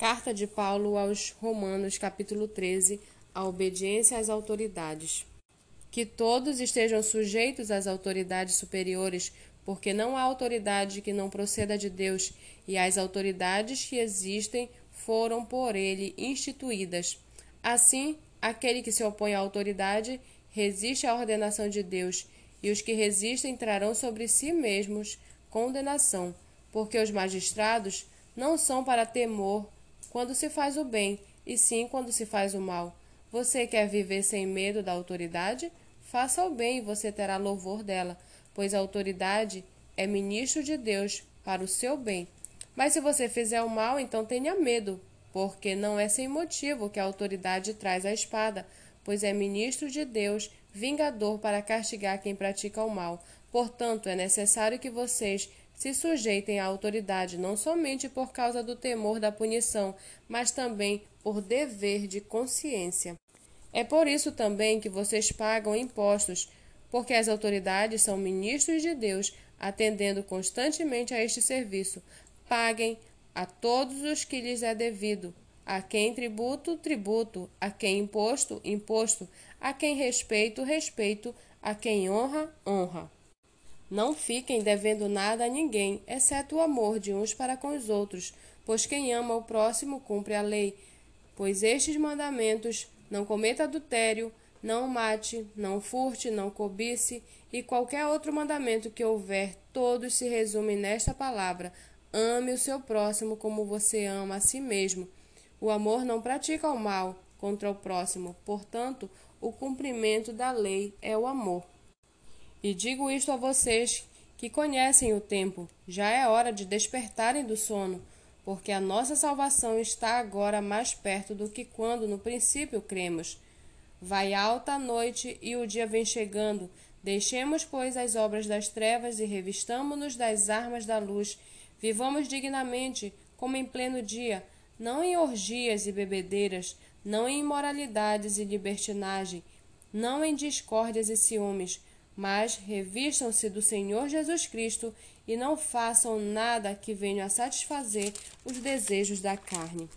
Carta de Paulo aos Romanos, capítulo 13, a obediência às autoridades. Que todos estejam sujeitos às autoridades superiores, porque não há autoridade que não proceda de Deus, e as autoridades que existem foram por ele instituídas. Assim, aquele que se opõe à autoridade resiste à ordenação de Deus, e os que resistem trarão sobre si mesmos condenação, porque os magistrados não são para temor quando se faz o bem, e sim quando se faz o mal. Você quer viver sem medo da autoridade? Faça o bem e você terá louvor dela, pois a autoridade é ministro de Deus para o seu bem. Mas se você fizer o mal, então tenha medo, porque não é sem motivo que a autoridade traz a espada, pois é ministro de Deus, vingador para castigar quem pratica o mal. Portanto, é necessário que vocês se sujeitem à autoridade não somente por causa do temor da punição, mas também por dever de consciência. É por isso também que vocês pagam impostos, porque as autoridades são ministros de Deus, atendendo constantemente a este serviço. Paguem a todos os que lhes é devido, a quem tributo, tributo, a quem imposto, imposto, a quem respeito, respeito, a quem honra, honra. Não fiquem devendo nada a ninguém, exceto o amor de uns para com os outros, pois quem ama o próximo cumpre a lei. Pois estes mandamentos: não cometa adultério, não mate, não furte, não cobice, e qualquer outro mandamento que houver, todos se resumem nesta palavra: ame o seu próximo como você ama a si mesmo. O amor não pratica o mal contra o próximo, portanto, o cumprimento da lei é o amor. E digo isto a vocês que conhecem o tempo, já é hora de despertarem do sono, porque a nossa salvação está agora mais perto do que quando no princípio cremos. Vai alta a noite e o dia vem chegando. Deixemos, pois, as obras das trevas e revistamo-nos das armas da luz. Vivamos dignamente, como em pleno dia, não em orgias e bebedeiras, não em imoralidades e libertinagem, não em discórdias e ciúmes mas revistam-se do Senhor Jesus Cristo e não façam nada que venha a satisfazer os desejos da carne.